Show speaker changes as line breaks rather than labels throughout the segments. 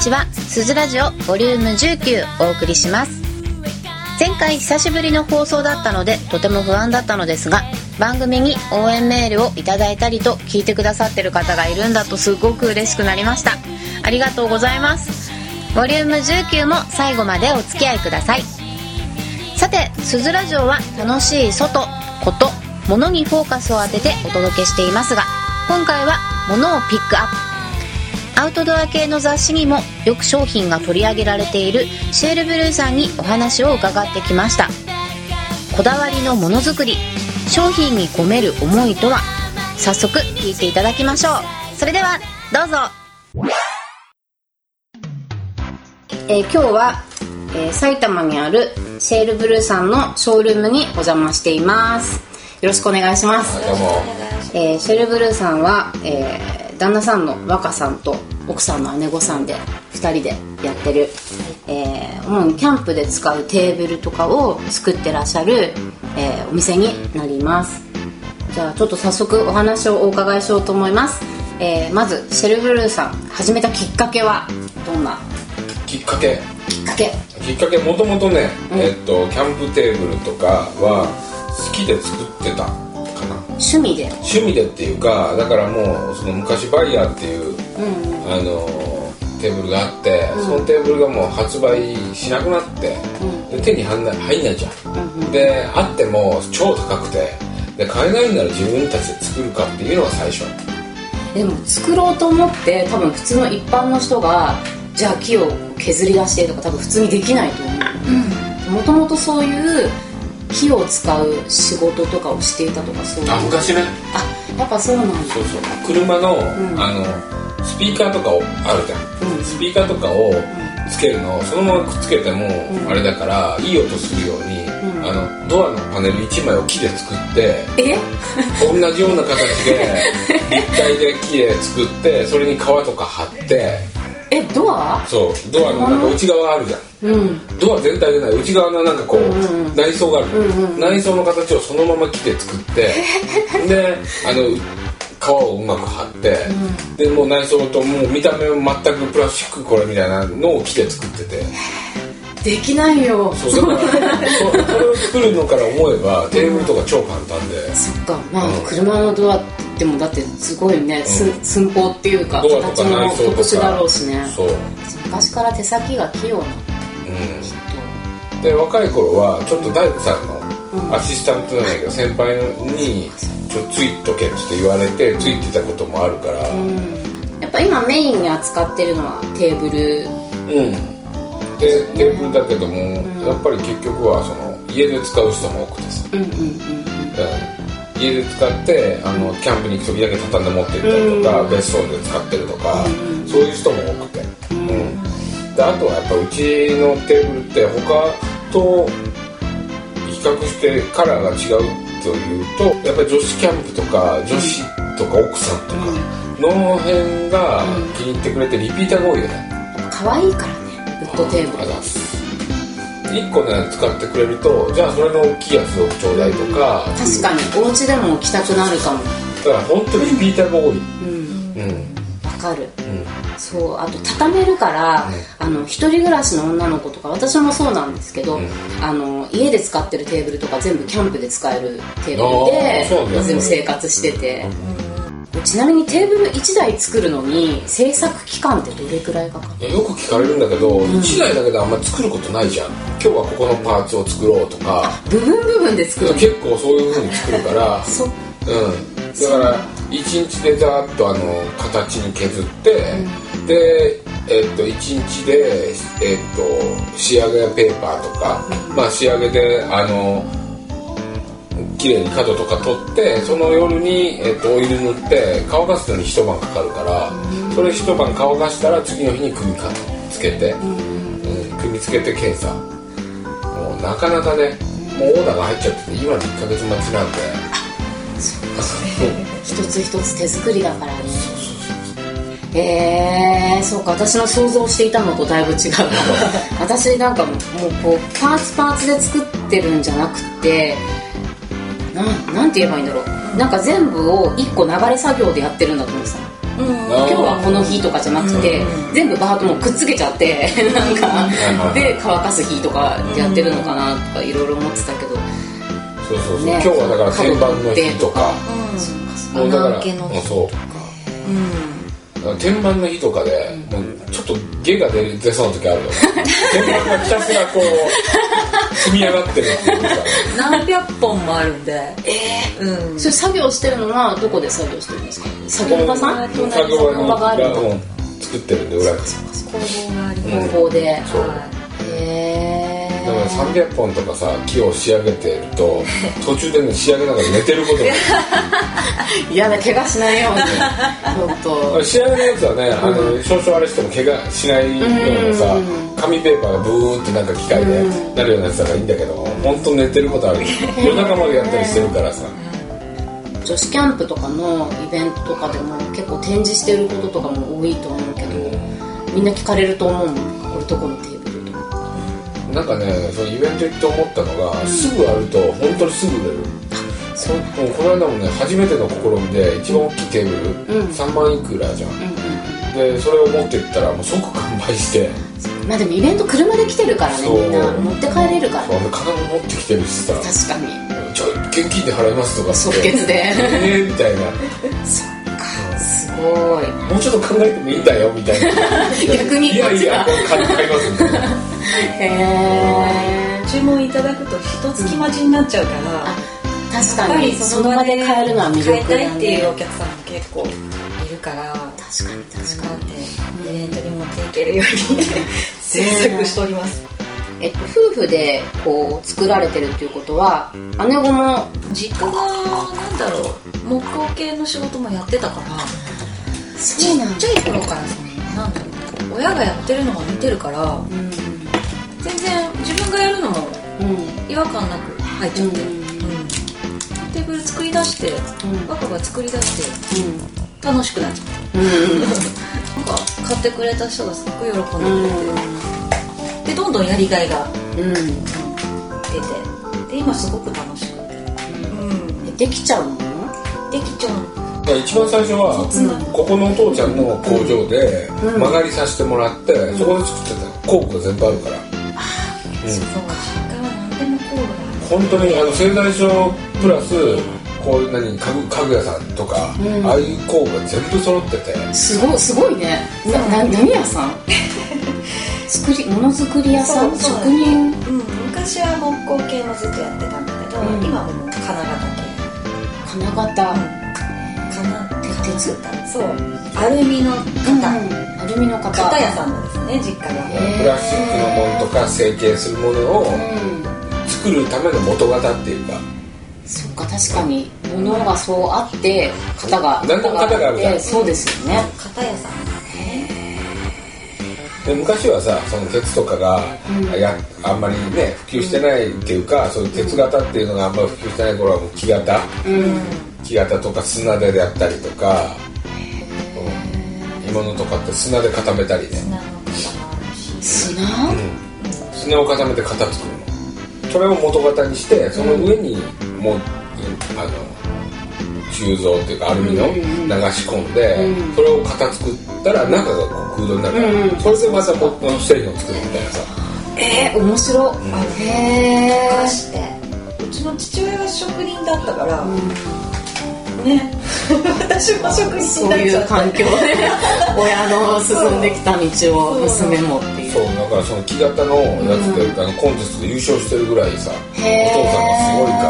ちは。すずラジオボリューム19お送りします。前回久しぶりの放送だったのでとても不安だったのですが番組に応援メールをいただいたりと聞いてくださってる方がいるんだとすごく嬉しくなりました。ありがとうございます。ボリューム19も最後までお付き合いください。さてすずラジオは楽しい外こと物にフォーカスを当ててお届けしていますが今回は物をピックアップ。アウトドア系の雑誌にもよく商品が取り上げられているシェールブルーさんにお話を伺ってきました。こだわりのものづくり商品に込める思いとは？早速聞いていただきましょう。それではどうぞ。えー今日は、えー埼玉にあるシェールブルーさんのショールームにお邪魔しています。よろしくお願いします。
どうも。
えーシェルブルーさんは、えー旦那さんの若さんと奥さんの姉御さんで2人でやってる、えー主にキャンプで使うテーブルとかを作ってらっしゃる、えーお店になります。じゃあちょっと早速お話をお伺いしようと思います、えーまずシェルブルーさん始めたきっかけはどんな？
きっかけ？
きっかけ。
きっかけもともとね、えっとキャンプテーブルとかは好きで作ってた
趣味で。
趣味でっていうかだからもうその昔バイヤーっていう、あのテーブルがあって、そのテーブルがもう発売しなくなって、で手に入んない入んないじゃん、であっても超高くてで買えないんなら自分たちで作るかっていうのが最初。
でも作ろうと思って多分普通の一般の人がじゃあ木を削り出してとか多分普通にできないと思う。もともとそういう木を使う仕事とかをしていたとかそういう。
あ昔ね。
あやっぱそうなんだ。
そうそう。車の,、あのスピーカーとかをあるじゃん、スピーカーとかをつけるのそのままくっつけてもあれだから、いい音するように、あのドアのパネル1枚を木で作って
え？
同じような形で 立体で木で作ってそれに革とか貼って。
えドア？
そう。ドアのなんか内側あるじゃん
うん
ドア全体でない。内側のなんかこう、内装がある、内装の形をそのまま木で作って。であの皮をうまく貼って、でもう内装ともう見た目は全くプラスチックこれみたいなのを木で作ってて。
できないよ。
そうだからそそれを作るのから思えばテーブルとか超簡単で、
そっか。まあ、車のドアって言ってもだってすごいね、す寸法っていうか
ドアと
形も
か内装とか。
特殊だろうしね。
そう、
昔から手先が器用な
う
人
ん、で若い頃はちょっと大工さんのアシスタントなんだけど、先輩にちょっとついとけって言われてついてたこともあるから。
やっぱ今メインに扱ってるのはテーブル。
うん、でテーブルだけども、やっぱり結局はその家で使う人も多くてさ、
うんうんうん
うん。家で使ってあのキャンプに行く時だけ畳んで持って行ったりとか、別荘で使ってるとか、そういう人も多くて、うんであとはやっぱうちのテーブルって他と比較してカラーが違うというとやっぱり女子キャンプとか女子とか奥さんとかの辺が気に入ってくれてリピーターが多いよね、
可愛いからねウッドテーブル。
あざっす。1個ね使ってくれるとじゃあそれの大きいやつをちょうだいとか。
確かにお家でも置きたくなるかも。
だから本当にリピーターが多い。
うん。
うん。
わかる。
うん。
そうあと畳めるから、あの一人暮らしの女の子とか私もそうなんですけど、
うん。
あの家で使ってるテーブルとか全部キャンプで使えるテーブルで全部生活してて、ちなみにテーブル1台作るのに制作期間ってどれくらいかかる？
よく聞かれるんだけど、1台だけであんまり作ることないじゃん。今日はここのパーツを作ろうとか。
部分部分で作るの？
結構そういう風に作るから。
そ
うん。だから1日でざーっとあの形に削って、でえっと1日で、えっと仕上げペーパーとか、まあ仕上げであの綺麗に角とか取ってその夜に、えっとオイル塗って乾かすのに一晩かかるから、それ一晩乾かしたら次の日に組みつけて、うん。組みつけて検査。もうなかなかねもうオーダーが入っちゃってて今で1ヶ月待ちなんで。
一つ一つ手作りだからね。へえそうか。私の想像していたのとだいぶ違う。私なんかもうこうパーツパーツで作ってるんじゃなくてなんなんて言えばいいんだろう。なんか全部を一個流れ作業でやってるんだと思ってた。今日はこの日とかじゃなくて、全部バーッともうくっつけちゃって なんか、で乾かす日とかやってるのかなとかいろいろ思ってたけど、
そうそうそう、今日はだから天板の日とか、もうだからそう。天板の日とかで、もうちょっと下が出出そうな時あるよ。天板がひたすらこう 積み上がってるっていう。か
何百本もあるんで。
ええー、うん、それ作業してるのはどこで作業してるんですか？作業場さん？
作業場がある作ってるんで裏に
工房があり
工房で、へ
えだから300本とかさ木を仕上げてると 途中でね仕上げながら寝てることが。
嫌だ怪我しないように。
仕上げのやつはね、あの少々あれしても怪我しないようなさ、紙ペーパーがブーってなんか機械でなるようなやつだからいいんだけど本当寝てることある。夜中までやったりしてるからさ。
女子キャンプとかのイベントとかでも結構展示してることとかも多いと思うけど、みんな聞かれると思うもん。これどこのテー
なんかねそのイベント行って思ったのが、うん、すぐあると本当にすぐ売れる。そうもうこの間もね初めての試みで一番大きいテーブル、うん、3万いくらじゃん、うんうん、でそれを持ってったらもう即完売して。
まあでもイベント車で来てるからねみんな持って帰れるから
そう。金も持ってきてるしさ。
確かに。
じゃあ現金で払いますとか
即決で。
ええみたいな
ごい。
もうちょっと考えてもいいんだよみたいな。
逆に
いやいや買いますみたいな
へえ注文いただくと一月待ちになっちゃうから、
確かに。その場で買えるのは魅力だ、ね、
買いたいっていうお客さん。も結構いるから。確か
に確か
に。イベントに持っていけるように制作しております、
えっと、夫婦でこう作られてるっていうことは姉子も
実家がなんだろう木工系の仕事もやってたから
そうなん
ちっちゃい頃からそのなんだろう親がやってるのが見てるから、うん、全然自分がやるのも違和感なく入っちゃって、うん、テーブル作り出して、パパが作り出して、楽しくなっちゃって、なんか買ってくれた人がすごく喜んでくれて、でどんどんやりがいが、出て。で今すごく楽しくて、
うん、できちゃうの？
できちゃう
一番最初は、ここのお父ちゃんの工場で曲がりさせてもらって、そこで作ってた。工具が全部あるから、本当にあの製材所プラスこういう何家具家具屋さんとか、うん、ああいう工具が全部揃ってて。
すごいすごいね。なな何屋さん？作りものづくり屋さん？職人、
うん、昔は木工系もずっとやってたんだけど、うん、今はもう金型系。
金型、うん
鉄そう。アルミの型、
アルミの型
型屋さんなんですね実家が
プラスチックのものとか成形するものを作るための元型っていうか。
そっか確かに。物がそうあって型が
何でも型があるから
そうですよね。
型屋さん
で昔はさその鉄とかが、うん、やあんまりね普及してないっていうか、うん、そういう鉄型っていうのがあんまり普及してない頃はもう木型、うん。木型とか砂でやったりとか。鋳物とかって砂で固めたりね。
砂、
うん、砂を固めて型作るの。それを元型にしてその上にもう、あの鋳造っていうかアルミの流し込んで、それを型作ったら中がこう空洞になるから、それでまた僕の製品を作るみたいなさ。
えー、面白、うん、へ
えうちの父親が職人だったから、ね。私も職人
そういう環境で親の進んできた道を娘もっていう。
そうだからその木型のやつで、うん、コンテストで優勝してるぐらいさお父さんがすごいか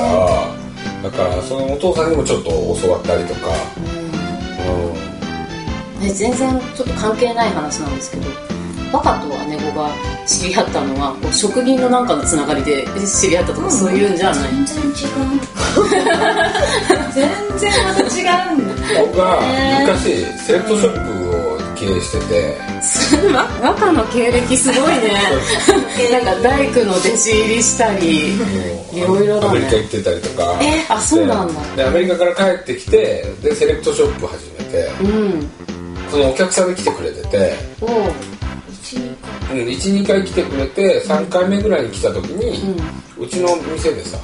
らだからそのお父さんにもちょっと教わったりとか、
うん、ね、全然ちょっと関係ない話なんですけどバカと姉子が知り合ったのはこう職人のなんかのつながりで知り合ったとか、そういうんじゃない。
全然違う。全然また違うんだ。
僕が昔セレクトショップを経営してて。
和歌の経歴すごいね。なんか大工の弟子入りしたりいろいろだね。
アメリカ行ってたりとか。
えあそうなんだ。
でアメリカから帰ってきてでセレクトショップ始めて、うん、そのお客さんで来てくれてて。12回来てくれて3回目ぐらいに来た時に、うちの店でさ、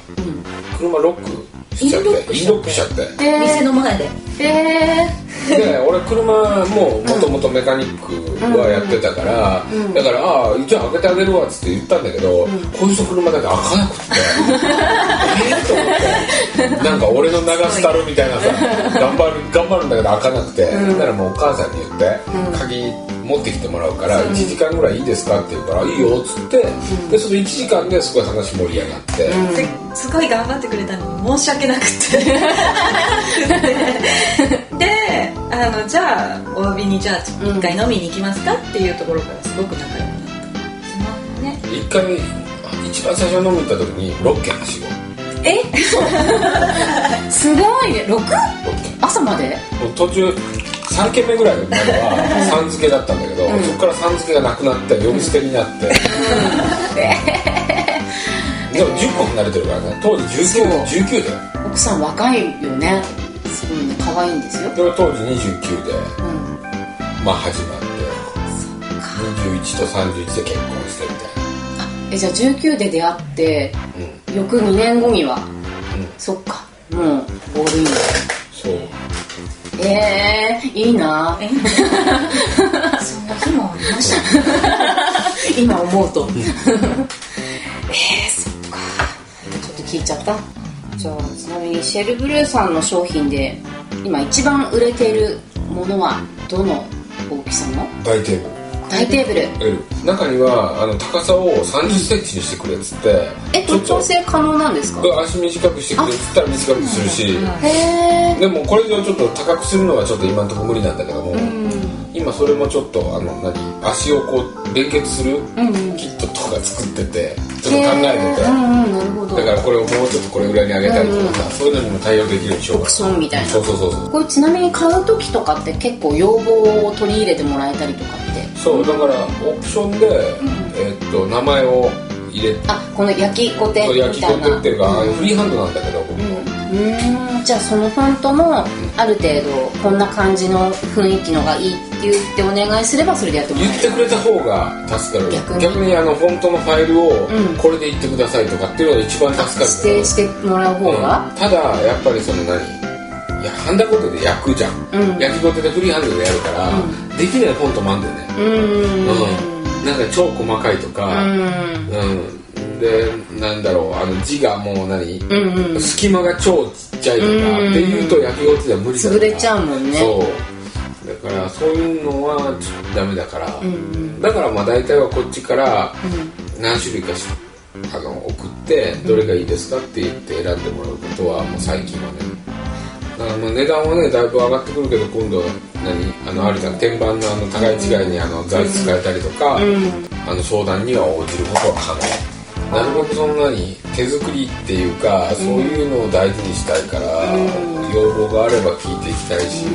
車ロックしちゃって。インロックしちゃって、
店の前で。
へえ
で俺車ももともとメカニックはやってたから、だから「ああじゃあ開けてあげるわ」っつって言ったんだけど、こいつの車だけ開かなくって。ええと思って。なんか俺の長スタルみたいなさ頑張る頑張るんだけど開かなくて、だからもうお母さんに言って、鍵持ってきてもらうから1時間ぐらいいいですかって言うから「いいよ」っつって、でその1時間ですごい話盛り上がって。
ですごい頑張ってくれたのに申し訳なくて。であのじゃあお詫びにじゃあ一回飲みに行きますかっていうところからすごく仲良くなったそのね。
一回一番最初に飲みに行った時に6軒はしご
え？
すごいね。6?
6軒。
朝まで？
途中3軒目ぐらいまではさん付けだったんだけど、そこからさん付けがなくなって呼び捨てになって、でも10個離れてるからね。当時 19, 19だよ。
奥さん若いよね可愛いんですよ。
で俺当時29で
うん。
まあ始まって21と31で結婚してみたい
あえじゃあ19で出会って
なうん。
翌2年後には？
うん。
そっか。もうゴールイン。
そう。
えー、いいな。
そんな日もありました。
今思うと。えー、そっか。ちょっと聞いちゃった。じゃあちなみにシェルブルーさんの商品で今一番売れているものはどの大きさの？
大テーブル。
大テーブル。
L 中にはあの高さを3 0センチにしてくれっつって
え
ちょっと
調整可能なんですか？
足短くしてくれっつったら短くするし。
へえ
でもこれ以上ちょっと高くするのはちょっと今のところ無理なんだけども、今それもちょっとあの何？足をこう連結する？キットとか作っててちょっと考えてて、だからこれをもうちょっとこれぐらいに上げたりとかさ、そういうのにも対応できるようにしよう
オプションみたいな。
そうそうそうそう。
これちなみに買う時とかって結構要望を取り入れてもらえたりとかって？
そうだからオプションで、えーっと名前を入れて。
あこの焼きコテみ
焼き
たいな。
取ってっていうか、フリーハンドなんだけど僕。も、
うんじゃあそのフォントもある程度こんな感じの雰囲気のがいい言ってお願いすればそれでやってもらえる。
言ってくれた方が助かる。
逆に。
あのフォントのファイルを
うん。
これで言ってくださいとかっていうのが一番助かる
指定してもらう方が、
うん。ただやっぱりその何？いやハンダコテで焼くじゃん、
うん。
焼きコテでフリーハンドでやるから、できないフォントもあるん。だよね
うーん。
うん。なんか超細かいとか
うん。
うん。でなんだろうあの字がもう何、
うんうん。
隙間が超ちっちゃいとか
うん
っていうと焼きコテでは無理だから
潰れちゃうもんね。
そうだからそういうのはちょっとダメだから、
ん
だからまあ大体はこっちから何種類かしあの送ってどれがいいですかって言って選んでもらうことはもう最近はね。だからまあ値段はねだいぶ上がってくるけど今度は何あのあるじゃん天板のあの互い違いにあの材質変えたりとか、あの相談には応じることは可能。なるべくそんなに手作りっていうか、そういうのを大事にしたいから、要望があれば聞いていきたいし、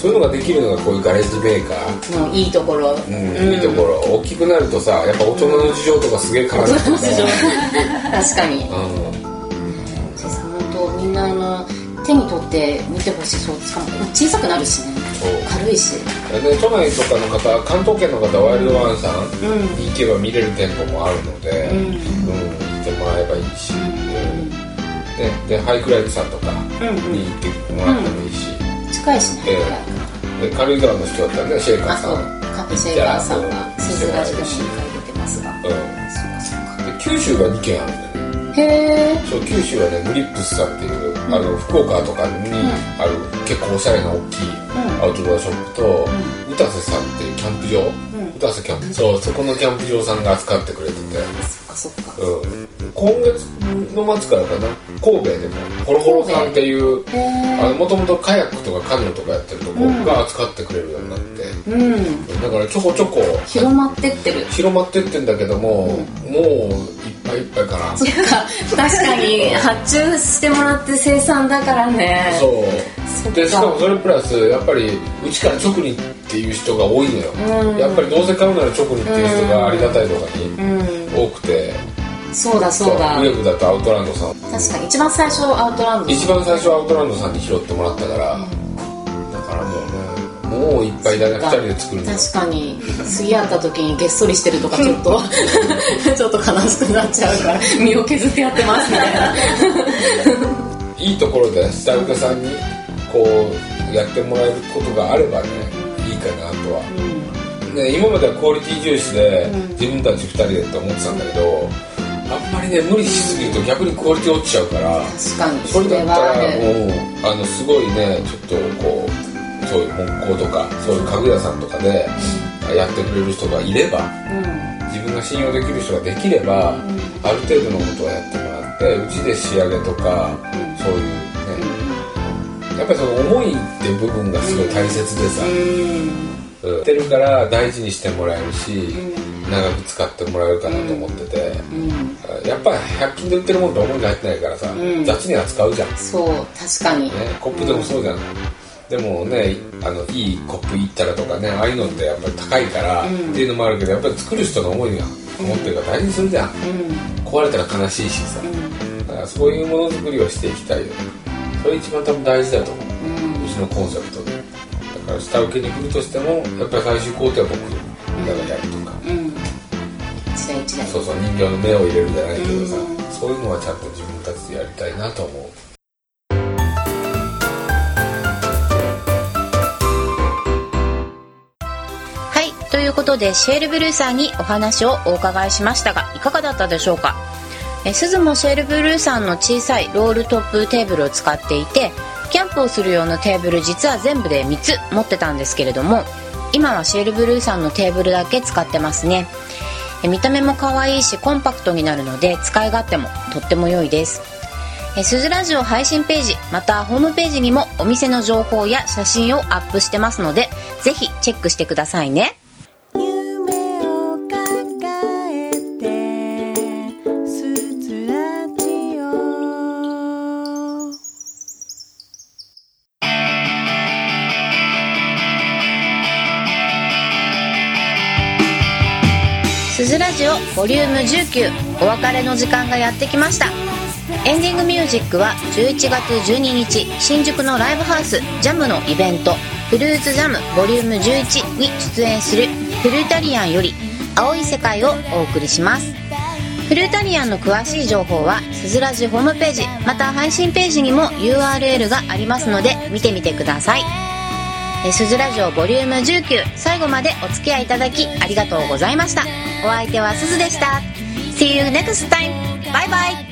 そういうのができるのがこういうガレージメーカー。
のいいところ、
うんいいところ。大きくなるとさやっぱ大人の事情とかすげえ変わるから
事情確かに。
うん。
実際本当みんなあの手に取って見てほしいそう。しかも小さくなるしね。軽いし。
で都内とかの方関東圏の方ワイルドワンさん。に行けば見れる店舗もあるので、
うん。
うん。行ってもらえばいいし、うん。ででハイクライブさんとかに行ってもらってもいいし、
近いしね、
えで軽井沢の人だったらねシェイカーさ
あそうんカフェシェイカーさんラジでも
し
2回出てますが。
うん。
そうかそうか。
で九州が2軒あるんだよね。
へえ。
そう九州はねグリップスさんっていう、あの福岡とかにある結構おしゃれな大きいアウトドアショップと、歌瀬さんっていうキャンプ場、歌瀬キャンプそうそこのキャンプ場さんが扱ってくれてて、
そっかそっか。
うん、今月の末からかな神戸でもホロホロさんっていうもともとカヤックとかカヌーとかやってるとこが扱ってくれるようになって、
うん。
だからちょこちょこ
広まってってる。
広まってってんだけども、もういっぱいいっぱいかな。
そっか確かに発注してもらって生産だからね。
そう。でしかもそれプラスやっぱりうちから直にっていう人が多いのよ、
うん。
やっぱりどうせ買うなら直にっていう人がありがたいとかに
うん。
多くて、
そうだそうだ。
ウェブだとアウトランドさん。
確かに。一番最初アウトランド
一番最初はアウトランドさんに拾ってもらったから、だからもうねもういっぱいだね2人で作るの。
確かに。次会った時にげっそりしてるとかちょっと ちょっと悲しくなっちゃうから身を削ってやってますみたいない
いところで下請けさんにこうやってもらえることがあればねいいかなとは、ね、今まではクオリティ重視で自分たち2人でって思ってたんだけど、あんまりね無理しすぎると逆にクオリティ落ちちゃうから
確かに
それだったらもうあのすごいねちょっとこうそういう木工とかそういう家具屋さんとかでやってくれる人がいれば自分が信用できる人ができれば、ある程度のことはやってもらってうちで仕上げとか、そういうねやっぱりその思いっていう部分がすごい大切でさ、うん、やってるから大事にしてもらえるし、長く使ってもらえるかなと思ってて、やっぱり100均で売ってるものって思いが入ってないからさ、
ん。
雑に扱うじゃん、ね、
そう確かに、
コップでもそうじゃない、でもねあのいいコップいったらとかねああいうのってやっぱり高いから、っていうのもあるけどやっぱり作る人の思いが思ってるから大事にするじゃん、壊れたら悲しいしさ、だからそういうものづくりをしていきたいよ。ねそれ一番多分大事だと思う、うちのコンセプトで。だから下請けに来るとしてもやっぱり最終工程は僕らがやるとそうそう人形の目を入れるじゃないけどさ、そういうのはちゃんと自分たちでやりたいなと思う。
はいということでシェールブルーさんにお話をお伺いしましたがいかがだったでしょうか？え鈴もシェールブルーさんの小さいロールトップテーブルを使っていてキャンプをする用のテーブル実は全部で3つ持ってたんですけれども今はシェールブルーさんのテーブルだけ使ってますねえ見た目も可愛いしコンパクトになるので使い勝手もとっても良いです。え鈴ラジオ配信ページまたホームページにもお店の情報や写真をアップしてますのでぜひチェックしてくださいね。ボリューム19お別れの時間がやってきました。エンディングミュージックは11月12日新宿のライブハウスジャムのイベントフルーツジャムボリューム11に出演するフルータリアンより青い世界をお送りします。フルータリアンの詳しい情報はスズラジホームページまた配信ページにも URL がありますので見てみてください。えすずラジオボリューム19最後までお付き合いいただきありがとうございました。お相手はすずでした。See you next time! バイバイ